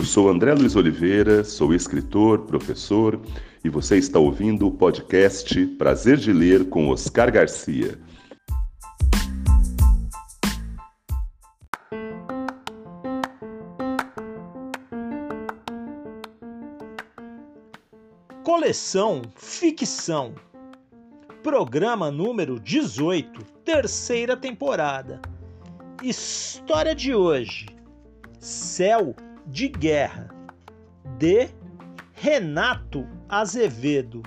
Eu sou André Luiz Oliveira, sou escritor, professor e você está ouvindo o podcast Prazer de Ler com Oscar Garcia. Coleção Ficção. Programa número 18, terceira temporada. História de hoje: Céu de Guerra, de Renato Azevedo,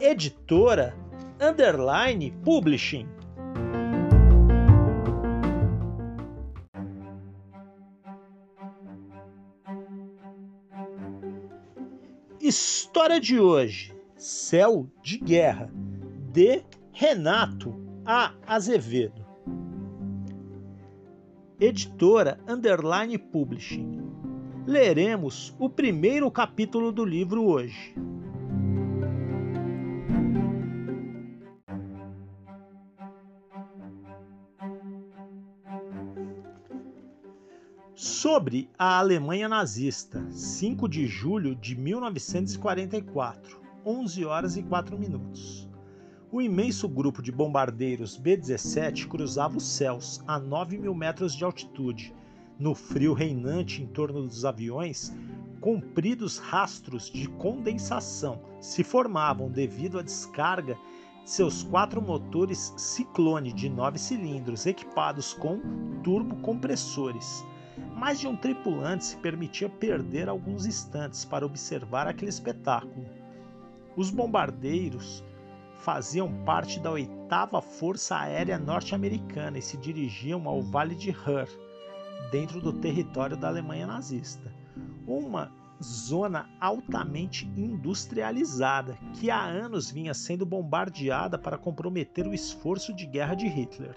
editora Underline Publishing. História de hoje: Céu de Guerra, de Renato A. Azevedo. Editora Underline Publishing. Leremos o primeiro capítulo do livro hoje. Sobre a Alemanha nazista, 5 de julho de 1944, 11 horas e 4 minutos. O imenso grupo de bombardeiros B-17 cruzava os céus a 9 mil metros de altitude. No frio reinante em torno dos aviões, compridos rastros de condensação se formavam devido à descarga de seus quatro motores Ciclone de nove cilindros equipados com turbocompressores. Mais de um tripulante se permitia perder alguns instantes para observar aquele espetáculo. Os bombardeiros faziam parte da oitava Força Aérea Norte-Americana e se dirigiam ao Vale de Ruhr, dentro do território da Alemanha nazista. Uma zona altamente industrializada que há anos vinha sendo bombardeada para comprometer o esforço de guerra de Hitler.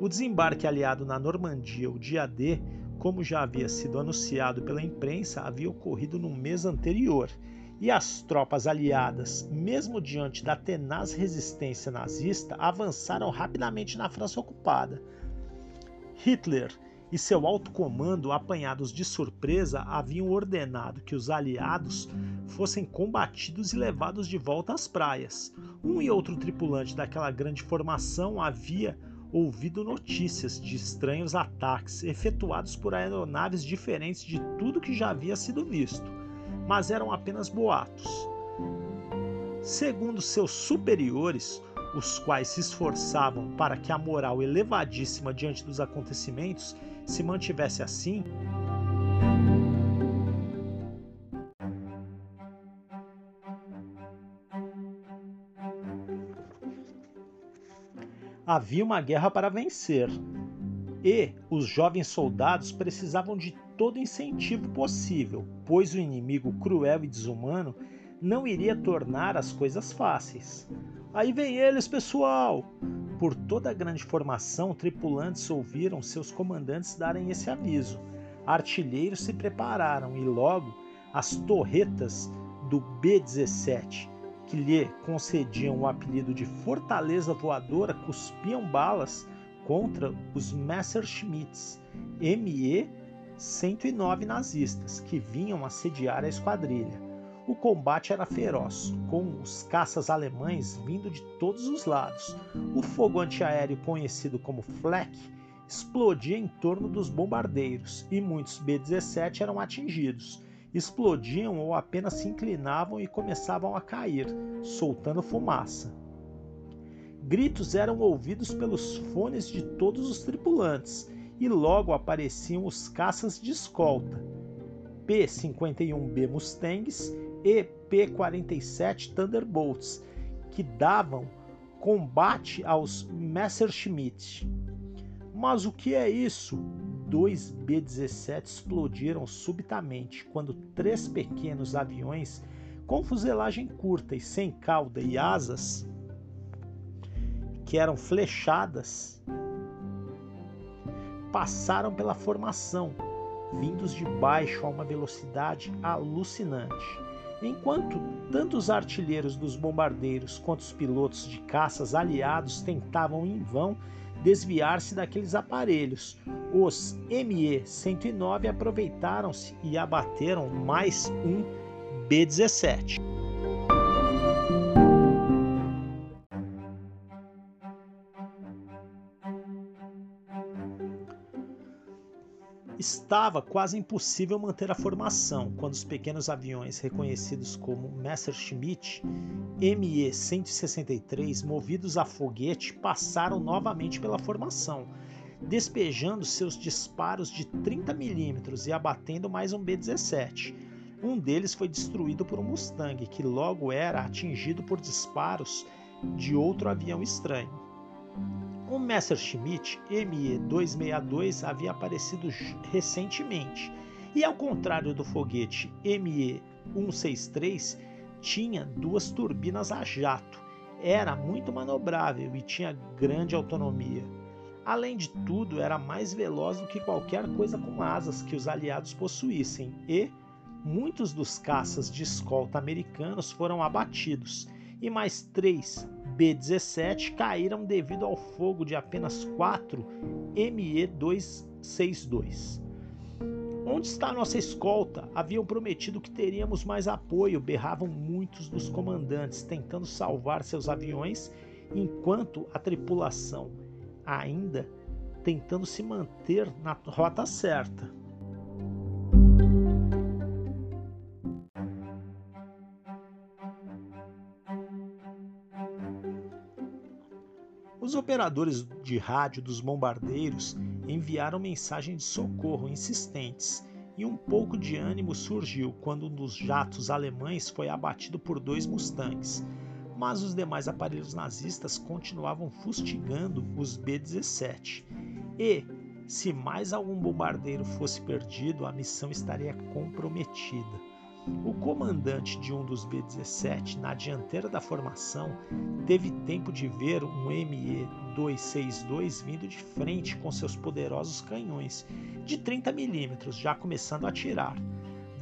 O desembarque aliado na Normandia, o dia D, como já havia sido anunciado pela imprensa, havia ocorrido no mês anterior e as tropas aliadas, mesmo diante da tenaz resistência nazista, avançaram rapidamente na França ocupada. Hitler e seu alto comando, apanhados de surpresa, haviam ordenado que os aliados fossem combatidos e levados de volta às praias. Um e outro tripulante daquela grande formação havia ouvido notícias de estranhos ataques efetuados por aeronaves diferentes de tudo que já havia sido visto mas eram apenas boatos. Segundo seus superiores, os quais se esforçavam para que a moral elevadíssima diante dos acontecimentos se mantivesse assim, havia uma guerra para vencer. E os jovens soldados precisavam de todo incentivo possível, pois o inimigo cruel e desumano não iria tornar as coisas fáceis. Aí vem eles, pessoal! Por toda a grande formação, tripulantes ouviram seus comandantes darem esse aviso. Artilheiros se prepararam e logo as torretas do B-17, que lhe concediam o apelido de Fortaleza Voadora, cuspiam balas contra os Messerschmitts ME 109 nazistas que vinham assediar a esquadrilha. O combate era feroz, com os caças alemães vindo de todos os lados. O fogo antiaéreo conhecido como Flak explodia em torno dos bombardeiros e muitos B-17 eram atingidos. Explodiam ou apenas se inclinavam e começavam a cair, soltando fumaça. Gritos eram ouvidos pelos fones de todos os tripulantes e logo apareciam os caças de escolta, P-51B Mustangs e P-47 Thunderbolts, que davam combate aos Messerschmitt. Mas o que é isso? Dois B-17 explodiram subitamente quando três pequenos aviões com fuselagem curta e sem cauda e asas, que eram flechadas, passaram pela formação, vindos de baixo a uma velocidade alucinante. Enquanto tanto os artilheiros dos bombardeiros quanto os pilotos de caças aliados tentavam em vão desviar-se daqueles aparelhos, os ME-109 aproveitaram-se e abateram mais um B-17. Estava quase impossível manter a formação quando os pequenos aviões reconhecidos como Messerschmitt ME-163, movidos a foguete, passaram novamente pela formação, despejando seus disparos de 30 mm e abatendo mais um B-17. Um deles foi destruído por um Mustang, que logo era atingido por disparos de outro avião estranho. O Messerschmitt ME-262 havia aparecido recentemente e, ao contrário do foguete ME-163, tinha duas turbinas a jato, era muito manobrável e tinha grande autonomia. Além de tudo, era mais veloz do que qualquer coisa com asas que os aliados possuíssem e muitos dos caças de escolta americanos foram abatidos e mais três B-17 caíram devido ao fogo de apenas quatro ME-262. Onde está nossa escolta? Haviam prometido que teríamos mais apoio, berravam muitos dos comandantes, tentando salvar seus aviões, enquanto a tripulação ainda tentando se manter na rota certa. Operadores de rádio dos bombardeiros enviaram mensagens de socorro insistentes, e um pouco de ânimo surgiu quando um dos jatos alemães foi abatido por dois Mustangs, mas os demais aparelhos nazistas continuavam fustigando os B-17. E, se mais algum bombardeiro fosse perdido, a missão estaria comprometida. O comandante de um dos B-17, na dianteira da formação, teve tempo de ver um ME-262 vindo de frente com seus poderosos canhões de 30 mm, já começando a atirar.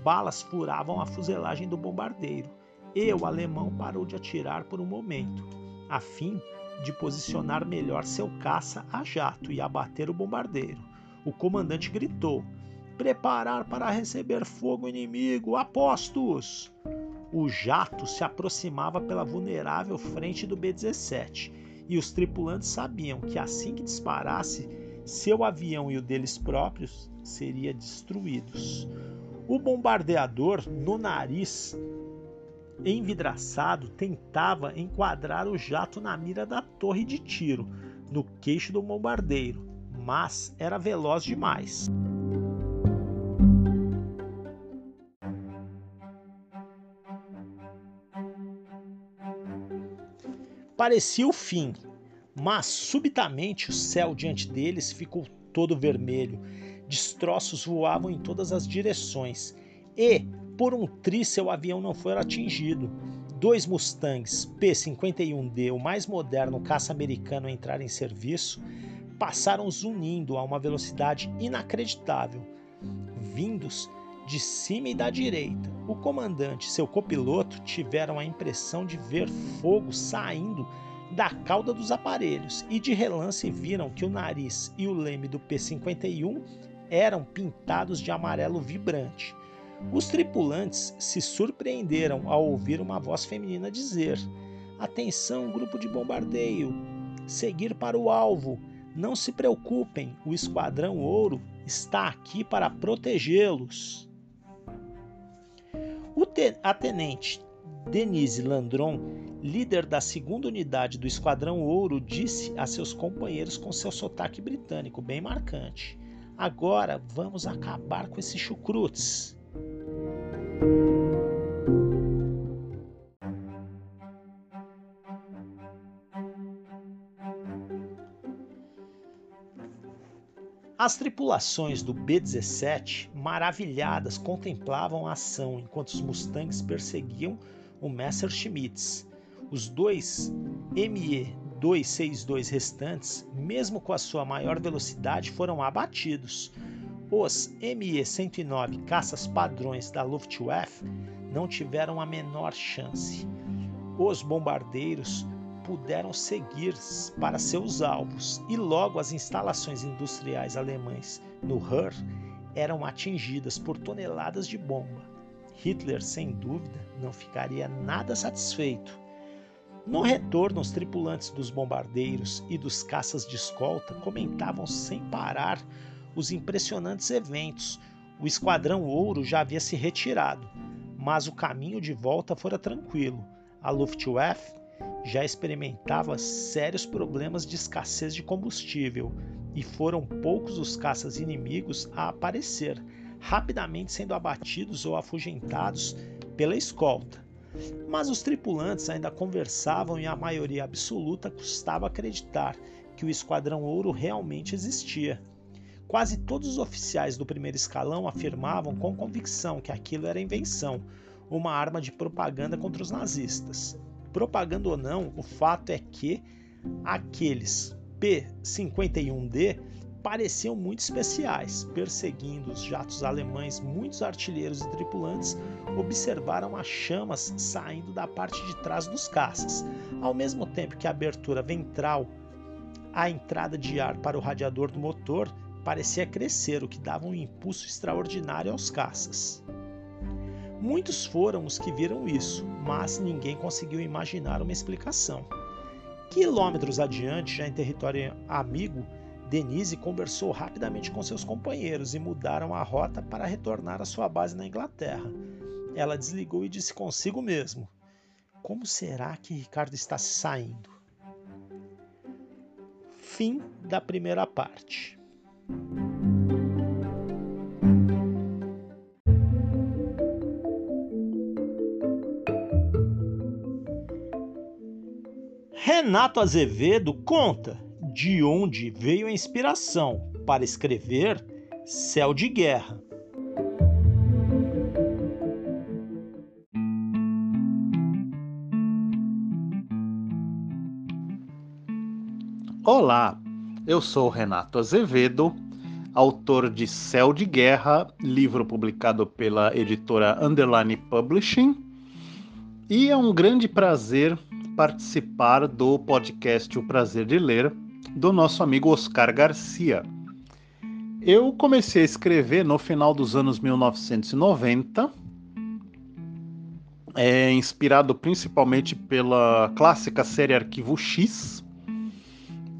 Balas furavam a fuselagem do bombardeiro e o alemão parou de atirar por um momento, a fim de posicionar melhor seu caça a jato e abater o bombardeiro. O comandante gritou: preparar para receber fogo inimigo, apostos! O jato se aproximava pela vulnerável frente do B-17 e os tripulantes sabiam que assim que disparasse, seu avião e o deles próprios seriam destruídos. O bombardeador, no nariz envidraçado, tentava enquadrar o jato na mira da torre de tiro, no queixo do bombardeiro, mas era veloz demais. Parecia o fim, mas subitamente o céu diante deles ficou todo vermelho. Destroços voavam em todas as direções e, por um tríce, o avião não foi atingido. Dois Mustangs P-51D, o mais moderno caça americano a entrar em serviço, passaram zunindo a uma velocidade inacreditável, vindos de cima e da direita. O comandante e seu copiloto tiveram a impressão de ver fogo saindo da cauda dos aparelhos e de relance viram que o nariz e o leme do P-51 eram pintados de amarelo vibrante. Os tripulantes se surpreenderam ao ouvir uma voz feminina dizer: Atenção, grupo de bombardeio! Seguir para o alvo! Não se preocupem, o Esquadrão Ouro está aqui para protegê-los. A tenente Denise Landron, líder da segunda unidade do Esquadrão Ouro, disse a seus companheiros com seu sotaque britânico bem marcante: Agora vamos acabar com esses chucrutes. As tripulações do B-17, maravilhadas, contemplavam a ação enquanto os Mustangs perseguiam o Messerschmitts. Os dois ME-262 restantes, mesmo com a sua maior velocidade, foram abatidos. Os ME-109 caças padrões da Luftwaffe não tiveram a menor chance. Os bombardeiros puderam seguir para seus alvos e logo as instalações industriais alemães no Ruhr eram atingidas por toneladas de bomba. Hitler, sem dúvida, não ficaria nada satisfeito. No retorno, os tripulantes dos bombardeiros e dos caças de escolta comentavam sem parar os impressionantes eventos. O Esquadrão Ouro já havia se retirado, mas o caminho de volta fora tranquilo. A Luftwaffe já experimentava sérios problemas de escassez de combustível e foram poucos os caças inimigos a aparecer, rapidamente sendo abatidos ou afugentados pela escolta. Mas os tripulantes ainda conversavam e a maioria absoluta custava acreditar que o Esquadrão Ouro realmente existia. Quase todos os oficiais do primeiro escalão afirmavam com convicção que aquilo era invenção, uma arma de propaganda contra os nazistas. Propaganda ou não, o fato é que aqueles P-51D pareciam muito especiais. Perseguindo os jatos alemães, muitos artilheiros e tripulantes observaram as chamas saindo da parte de trás dos caças, ao mesmo tempo que a abertura ventral, a entrada de ar para o radiador do motor, parecia crescer, o que dava um impulso extraordinário aos caças. Muitos foram os que viram isso, mas ninguém conseguiu imaginar uma explicação. Quilômetros adiante, já em território amigo, Denise conversou rapidamente com seus companheiros e mudaram a rota para retornar à sua base na Inglaterra. Ela desligou e disse consigo mesmo: Como será que Ricardo está saindo? Fim da primeira parte. Renato Azevedo conta de onde veio a inspiração para escrever Céu de Guerra. Olá, eu sou Renato Azevedo, autor de Céu de Guerra, livro publicado pela editora Underline Publishing, e é um grande prazer participar do podcast O Prazer de Ler, do nosso amigo Oscar Garcia. Eu comecei a escrever no final dos anos 1990, é, inspirado principalmente pela clássica série Arquivo X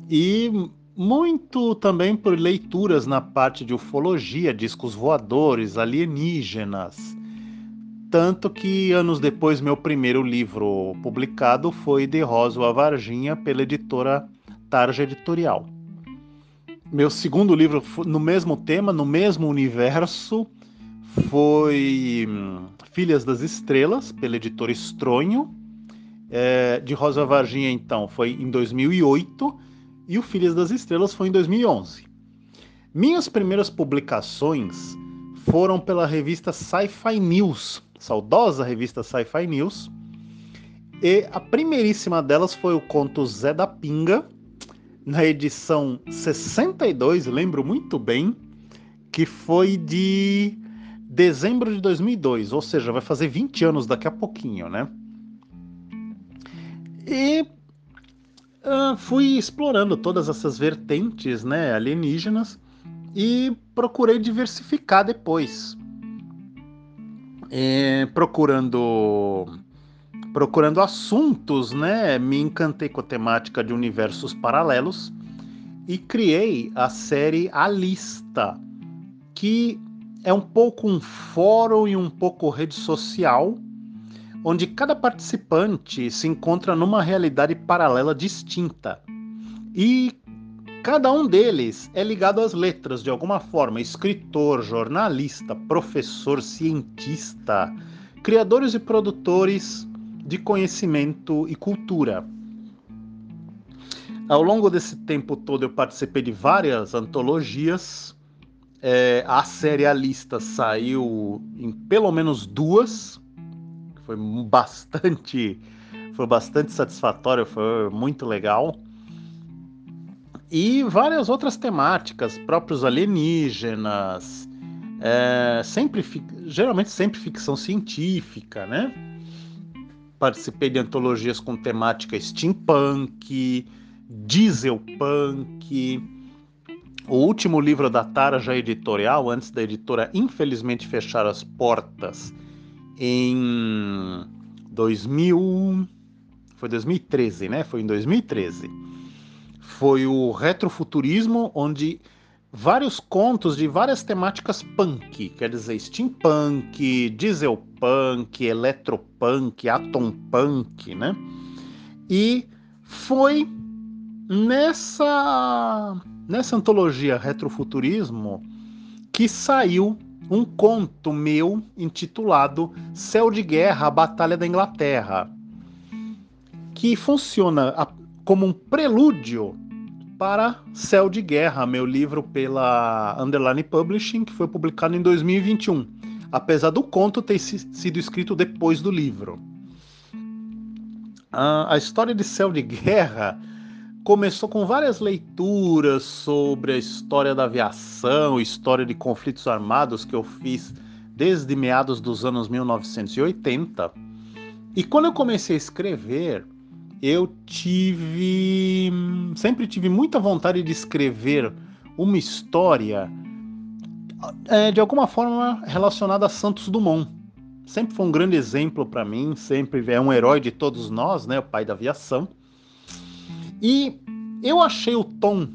e muito também por leituras na parte de ufologia, discos voadores, alienígenas tanto que anos depois meu primeiro livro publicado foi De Rosa a Varginha pela editora Tarja Editorial. Meu segundo livro no mesmo tema, no mesmo universo, foi hum, Filhas das Estrelas, pela editora Estronho. É, de Rosa Varginha, então, foi em 2008 e o Filhas das Estrelas foi em 2011. Minhas primeiras publicações foram pela revista Sci-Fi News, saudosa revista Sci-Fi News. E a primeiríssima delas foi o conto Zé da Pinga, na edição 62, lembro muito bem, que foi de dezembro de 2002, ou seja, vai fazer 20 anos daqui a pouquinho, né? E uh, fui explorando todas essas vertentes né, alienígenas e procurei diversificar depois. É, procurando procurando assuntos, né? Me encantei com a temática de universos paralelos e criei a série A Lista, que é um pouco um fórum e um pouco rede social, onde cada participante se encontra numa realidade paralela distinta. E cada um deles é ligado às letras de alguma forma: escritor, jornalista, professor, cientista, criadores e produtores de conhecimento e cultura. Ao longo desse tempo todo, eu participei de várias antologias. É, a série A Lista saiu em pelo menos duas. Foi bastante, foi bastante satisfatório, foi muito legal. E várias outras temáticas, próprios alienígenas, é, sempre, geralmente sempre ficção científica, né? Participei de antologias com temática steampunk, dieselpunk. O último livro da Tara já editorial, antes da editora infelizmente fechar as portas em 2000, foi 2013, né? Foi em 2013. Foi o retrofuturismo, onde vários contos de várias temáticas punk, quer dizer, steampunk, dieselpunk, eletropunk, atompunk, né? E foi nessa nessa antologia Retrofuturismo que saiu um conto meu intitulado Céu de Guerra, a Batalha da Inglaterra, que funciona como um prelúdio para Céu de Guerra, meu livro pela Underline Publishing, que foi publicado em 2021, apesar do conto ter sido escrito depois do livro. A história de Céu de Guerra começou com várias leituras sobre a história da aviação, história de conflitos armados que eu fiz desde meados dos anos 1980. E quando eu comecei a escrever, eu tive. Sempre tive muita vontade de escrever uma história é, de alguma forma relacionada a Santos Dumont. Sempre foi um grande exemplo para mim, sempre é um herói de todos nós, né? O pai da aviação. E eu achei o tom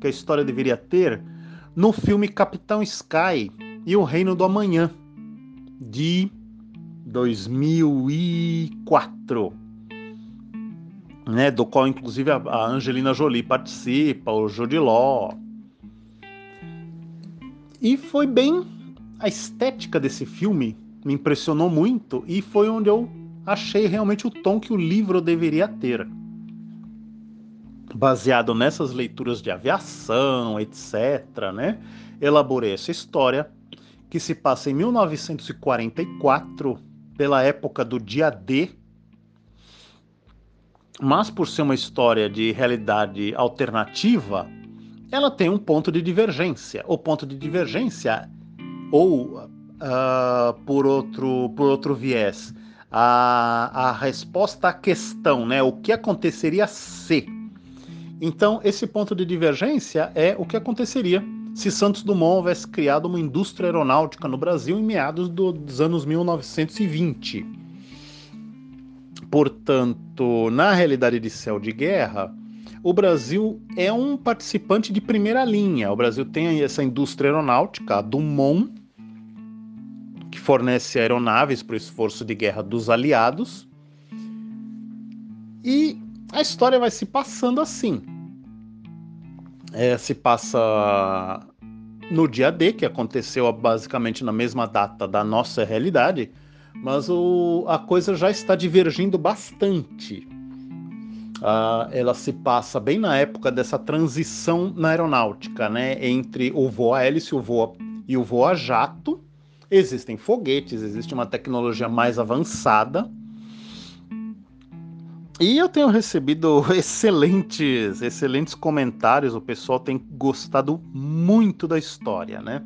que a história deveria ter no filme Capitão Sky e o Reino do Amanhã, de 2004 né, do qual inclusive a, Angelina Jolie participa, o Jude Law. E foi bem a estética desse filme me impressionou muito e foi onde eu achei realmente o tom que o livro deveria ter. Baseado nessas leituras de aviação, etc, né? Elaborei essa história que se passa em 1944, pela época do dia D mas por ser uma história de realidade alternativa, ela tem um ponto de divergência. O ponto de divergência, ou uh, por, outro, por outro viés, a, a resposta à questão, né? O que aconteceria se? Então, esse ponto de divergência é o que aconteceria se Santos Dumont houvesse criado uma indústria aeronáutica no Brasil em meados dos anos 1920 Portanto, na realidade de céu de guerra, o Brasil é um participante de primeira linha. O Brasil tem essa indústria aeronáutica, a Dumont, que fornece aeronaves para o esforço de guerra dos aliados. E a história vai se passando assim. É, se passa no dia D, que aconteceu basicamente na mesma data da nossa realidade, mas o, a coisa já está divergindo bastante. Uh, ela se passa bem na época dessa transição na aeronáutica, né? Entre o voo a hélice o voo, e o voo a jato. Existem foguetes, existe uma tecnologia mais avançada. E eu tenho recebido excelentes, excelentes comentários. O pessoal tem gostado muito da história, né?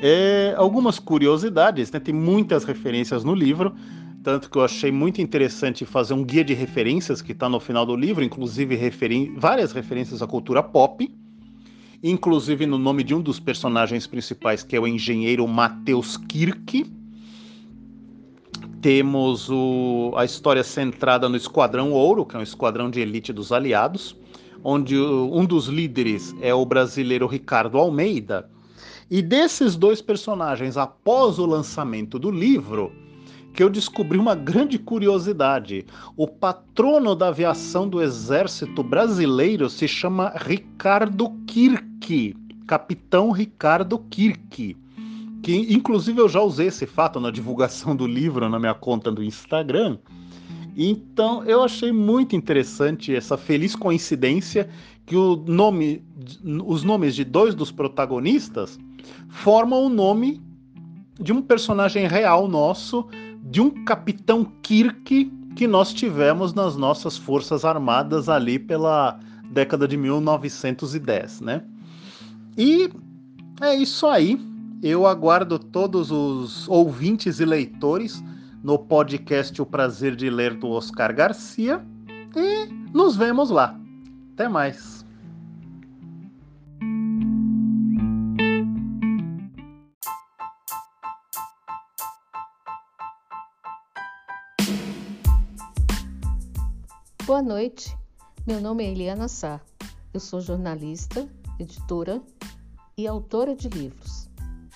É, algumas curiosidades, né? tem muitas referências no livro, tanto que eu achei muito interessante fazer um guia de referências que está no final do livro, inclusive referen várias referências à cultura pop, inclusive no nome de um dos personagens principais, que é o engenheiro Matheus Kirk. temos o, a história centrada no Esquadrão Ouro, que é um esquadrão de elite dos aliados, onde um dos líderes é o brasileiro Ricardo Almeida. E desses dois personagens, após o lançamento do livro, que eu descobri uma grande curiosidade. O patrono da aviação do Exército Brasileiro se chama Ricardo Kirk, Capitão Ricardo Kirk. Que inclusive eu já usei esse fato na divulgação do livro na minha conta do Instagram. Então eu achei muito interessante essa feliz coincidência que o nome, os nomes de dois dos protagonistas formam o nome de um personagem real nosso de um capitão Kirk que nós tivemos nas nossas forças armadas ali pela década de 1910, né? E é isso aí. Eu aguardo todos os ouvintes e leitores no podcast O Prazer de Ler do Oscar Garcia e nos vemos lá. Até mais. Noite, meu nome é Eliana Sá. Eu sou jornalista, editora e autora de livros.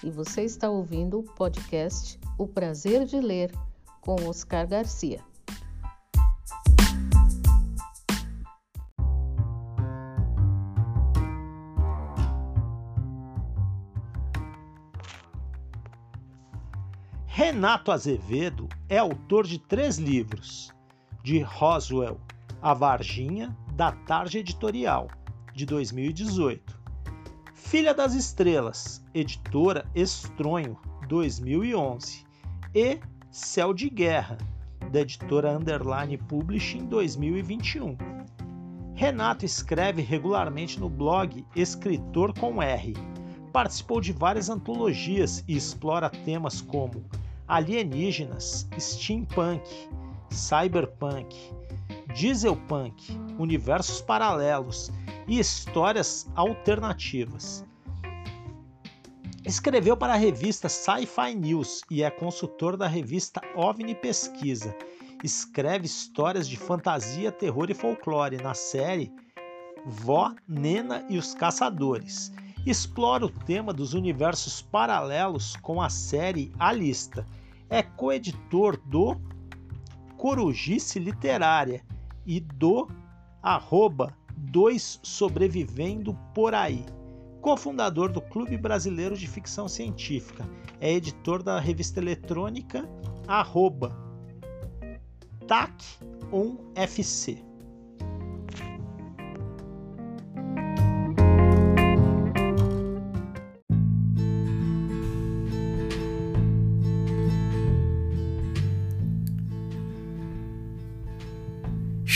E você está ouvindo o podcast O Prazer de Ler com Oscar Garcia. Renato Azevedo é autor de três livros: de Roswell, a Varginha, da Tarde Editorial, de 2018. Filha das Estrelas, editora Estronho, 2011. E Céu de Guerra, da editora Underline Publishing, 2021. Renato escreve regularmente no blog Escritor com R. Participou de várias antologias e explora temas como alienígenas, steampunk, cyberpunk, dieselpunk, universos paralelos e histórias alternativas. Escreveu para a revista Sci-Fi News e é consultor da revista OVNI Pesquisa. Escreve histórias de fantasia, terror e folclore na série Vó, Nena e os Caçadores. Explora o tema dos universos paralelos com a série A Lista. É coeditor do Corujice Literária e do arroba dois sobrevivendo por aí. Cofundador do Clube Brasileiro de Ficção Científica, é editor da revista eletrônica arroba TAC1FC.